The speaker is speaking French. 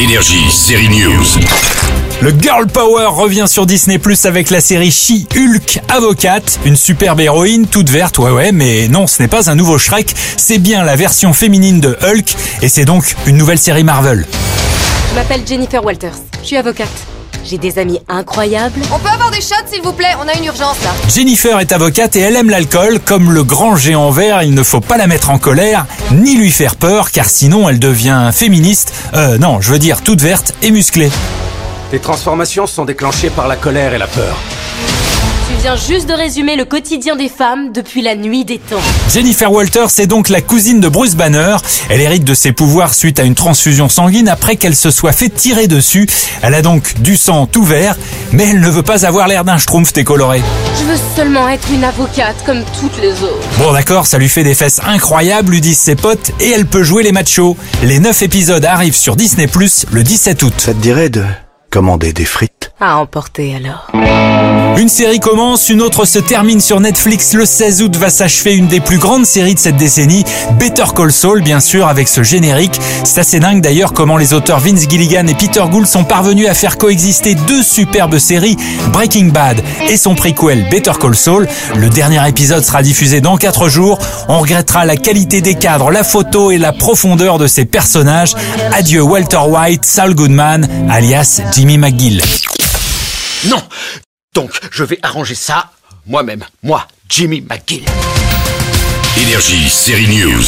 Énergie, série News. Le Girl Power revient sur Disney Plus avec la série She-Hulk Avocate, une superbe héroïne toute verte, ouais ouais, mais non, ce n'est pas un nouveau Shrek, c'est bien la version féminine de Hulk, et c'est donc une nouvelle série Marvel. Je m'appelle Jennifer Walters. Je suis avocate. J'ai des amis incroyables. On peut avoir des shots s'il vous plaît On a une urgence là. Jennifer est avocate et elle aime l'alcool, comme le grand géant vert, il ne faut pas la mettre en colère, ni lui faire peur, car sinon elle devient féministe, euh non, je veux dire toute verte et musclée. Les transformations sont déclenchées par la colère et la peur. Tu viens juste de résumer le quotidien des femmes depuis la nuit des temps. Jennifer Walters est donc la cousine de Bruce Banner. Elle hérite de ses pouvoirs suite à une transfusion sanguine après qu'elle se soit fait tirer dessus. Elle a donc du sang tout vert, mais elle ne veut pas avoir l'air d'un schtroumpf décoloré. Je veux seulement être une avocate comme toutes les autres. Bon d'accord, ça lui fait des fesses incroyables, lui disent ses potes, et elle peut jouer les machos. Les 9 épisodes arrivent sur Disney Plus le 17 août. Ça te dirait de commander des frites? À emporter alors. Une série commence, une autre se termine sur Netflix. Le 16 août va s'achever une des plus grandes séries de cette décennie, Better Call Saul, bien sûr, avec ce générique. C'est assez dingue d'ailleurs comment les auteurs Vince Gilligan et Peter Gould sont parvenus à faire coexister deux superbes séries, Breaking Bad et son prequel Better Call Saul. Le dernier épisode sera diffusé dans 4 jours. On regrettera la qualité des cadres, la photo et la profondeur de ces personnages. Adieu Walter White, Saul Goodman, alias Jimmy McGill. Non Donc, je vais arranger ça moi-même. Moi, Jimmy McGill. Énergie, série News.